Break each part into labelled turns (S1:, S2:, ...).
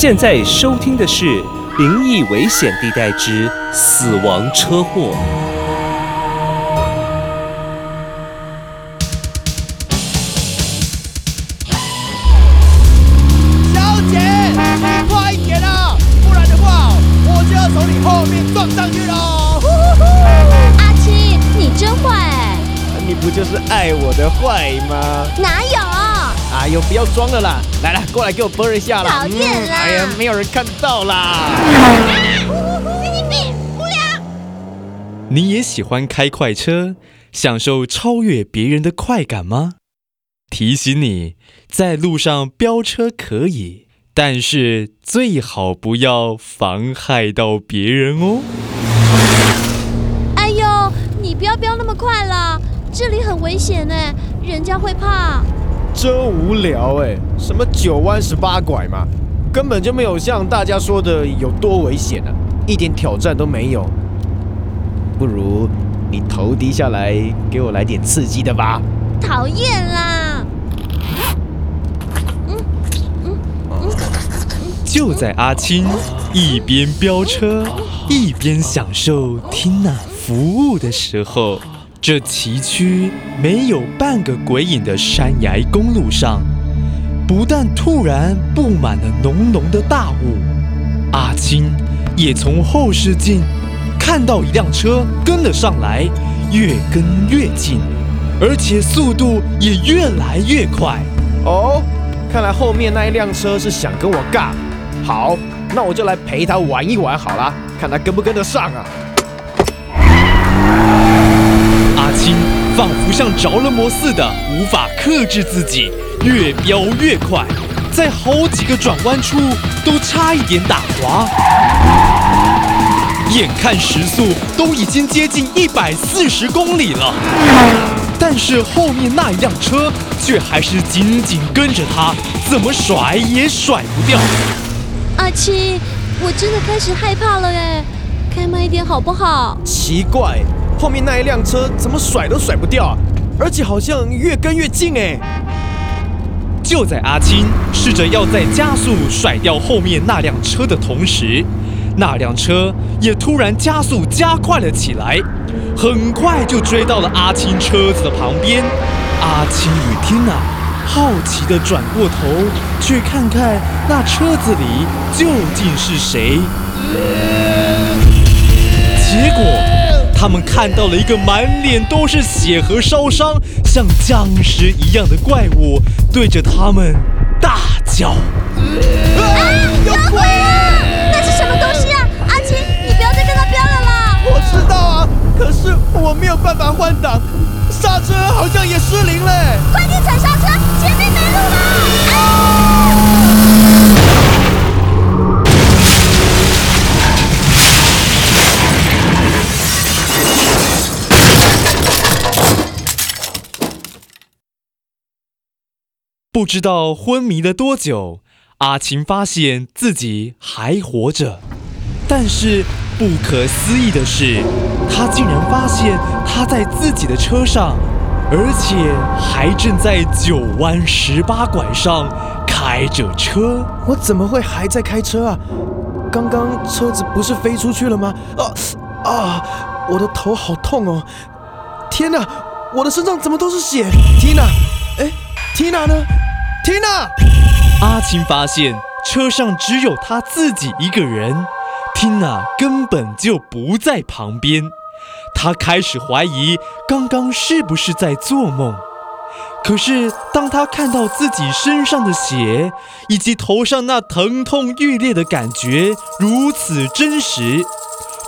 S1: 现在收听的是《灵异危险地带之死亡车祸》。
S2: 小姐，你快一点啊，不然的话，我就要从你后面撞上去了！
S3: 阿七，你真坏哎！
S2: 你不就是爱我的坏吗？
S3: 哪有？
S2: 哎呦，不要装了啦！来了，过来给我啵一下啦！
S3: 讨厌啦
S2: 哎呀，没有人看到啦！
S3: 神经病，无聊。
S4: 你也喜欢开快车，享受超越别人的快感吗？提醒你，在路上飙车可以，但是最好不要妨害到别人哦。
S3: 哎呦，你不要飙那么快啦，这里很危险哎，人家会怕。
S2: 真无聊哎，什么九弯十八拐嘛，根本就没有像大家说的有多危险啊，一点挑战都没有。不如你头低下来，给我来点刺激的吧。
S3: 讨厌啦！
S4: 就在阿青一边飙车一边享受缇娜服务的时候，这崎岖没有半个鬼影的山崖公路上，不但突然布满了浓浓的大雾，阿青也从后视镜看到一辆车跟了上来，越跟越近，而且速度也越来越快。
S2: 哦，看来后面那一辆车是想跟我尬。好，那我就来陪他玩一玩好啦，看他跟不跟得上啊。
S4: 仿佛像着了魔似的，无法克制自己，越飙越快，在好几个转弯处都差一点打滑。眼看时速都已经接近一百四十公里了，但是后面那一辆车却还是紧紧跟着他，怎么甩也甩不掉。
S3: 阿七，我真的开始害怕了哎，开慢一点好不好？
S2: 奇怪，后面那一辆车怎么甩都甩不掉啊，而且好像越跟越近哎。
S4: 就在阿青试着要在加速甩掉后面那辆车的同时，那辆车也突然加速加快了起来，很快就追到了阿青车子的旁边。阿青与缇娜好奇地转过头去看看那车子里究竟是谁，结果他们看到了一个满脸都是血和烧伤、像僵尸一样的怪物，对着他们大叫。
S2: 啊有鬼啊！
S3: 那是什么东西啊？阿青，你不要再跟他飙了啦！
S2: 我知道啊，可是我没有办法换挡，刹车好像也失灵了。
S3: 快点踩刹车，前面没路了！
S4: 不知道昏迷了多久，阿晴发现自己还活着，但是不可思议的是，他竟然发现他在自己的车上，而且还正在九弯十八拐上开着车。
S2: 我怎么会还在开车啊？刚刚车子不是飞出去了吗？啊啊！我的头好痛哦！天哪，我的身上怎么都是血？Tina，哎，Tina 呢？Tina，
S4: 阿青发现车上只有他自己一个人，Tina 根本就不在旁边。她开始怀疑刚刚是不是在做梦。可是，当她看到自己身上的血，以及头上那疼痛欲裂的感觉如此真实，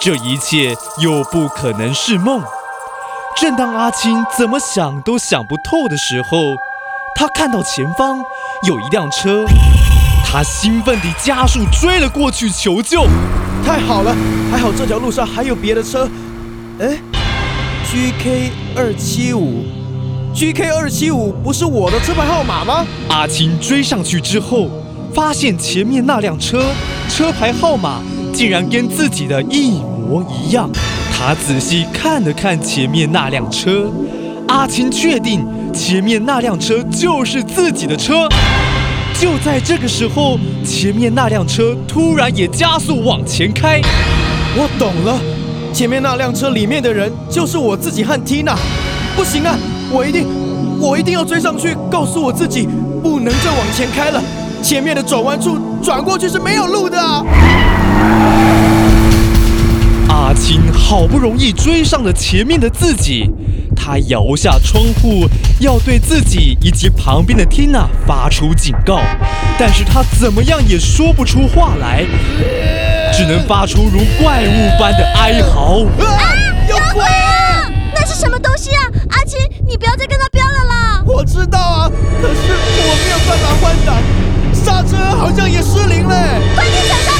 S4: 这一切又不可能是梦。正当阿青怎么想都想不透的时候，他看到前方有一辆车，他兴奋地加速追了过去求救。
S2: 太好了，还好这条路上还有别的车。哎，GK 二七五，GK 二七五不是我的车牌号码吗？
S4: 阿青追上去之后，发现前面那辆车车牌号码竟然跟自己的一模一样。他仔细看了看前面那辆车，阿青确定前面那辆车就是自己的车。就在这个时候，前面那辆车突然也加速往前开。
S2: 我懂了，前面那辆车里面的人就是我自己和 Tina。不行啊，我一定，我一定要追上去，告诉我自己不能再往前开了。前面的转弯处转过去是没有路的啊。
S4: 阿青好不容易追上了前面的自己，他摇下窗户，要对自己以及旁边的 Tina 发出警告，但是他怎么样也说不出话来，只能发出如怪物般的哀嚎。
S3: 啊！有鬼啊！那是什么东西啊？阿青，你不要再跟他飙了啦！
S2: 我知道啊，可是我没有办法换挡，刹车好像也失灵了。
S3: 快点踩刹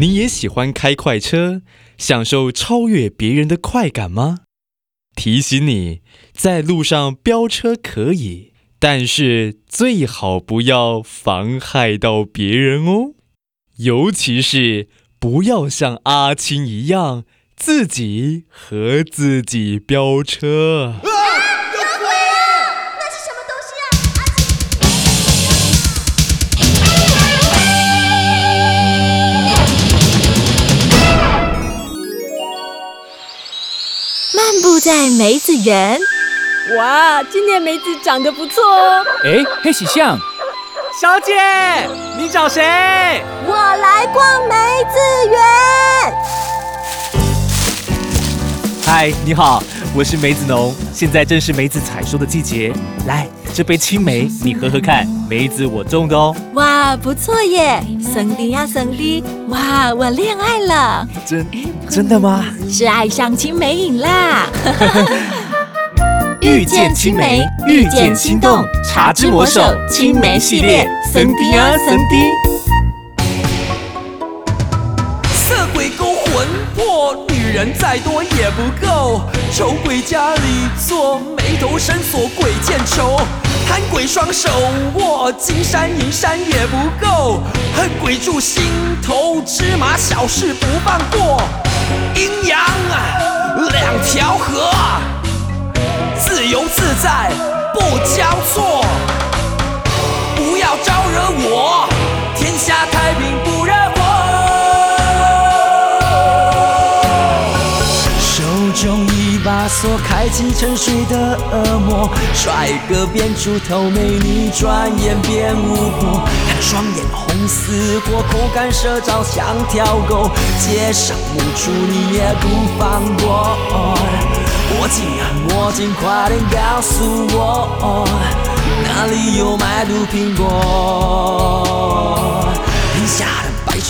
S4: 你也喜欢开快车，享受超越别人的快感吗？提醒你，在路上飙车可以，但是最好不要妨害到别人哦，尤其是不要像阿青一样自己和自己飙车。
S3: 漫步在梅子园，
S5: 哇，今年梅子长得不错哦。
S6: 哎，黑喜象，小姐，你找谁？
S3: 我来逛梅子园。
S6: 嗨，你好，我是梅子农，现在正是梅子采收的季节。来，这杯青梅你喝喝看，梅子我种的哦。
S3: 哇，不错耶！森迪呀，森迪，哇，我恋爱了，
S6: 真真的吗？
S3: 是爱上青梅瘾啦！
S6: 遇见青梅，遇见心动，茶之魔手青梅系列，森迪呀森迪。
S7: 人再多也不够。丑鬼家里坐，眉头深锁鬼见愁。贪鬼双手握，金山银山也不够。恨鬼住心头，芝麻小事不放过。阴阳啊，两条河，自由自在不交错。不要招惹我，锁，开启沉睡的恶魔。帅哥变出头，美女转眼变巫婆。看双眼红似火，口干舌燥像条狗。街上无处你也不放过。魔镜啊魔镜，快点告诉我，哪里有卖毒苹果？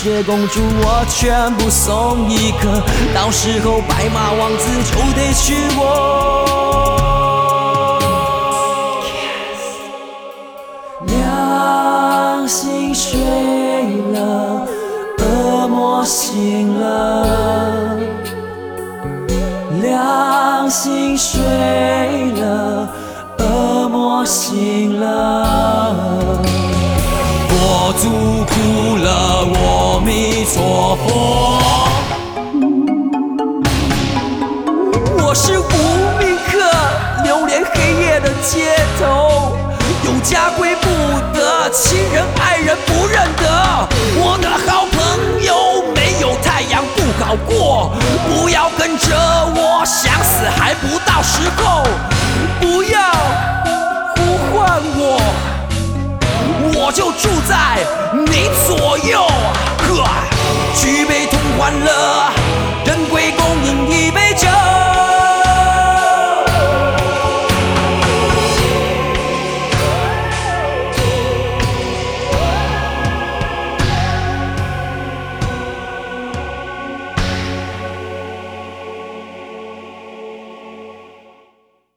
S7: 白雪公主，我全部送一颗，到时候白马王子就得娶我。良心睡了，恶魔醒了。良心睡了，恶魔醒了。街头，有家归不得，亲人爱人不认得。我的好朋友，没有太阳不好过，不要跟着我，想死还不到时候，不要呼唤我。我就住在你左右。呵，举杯同欢乐，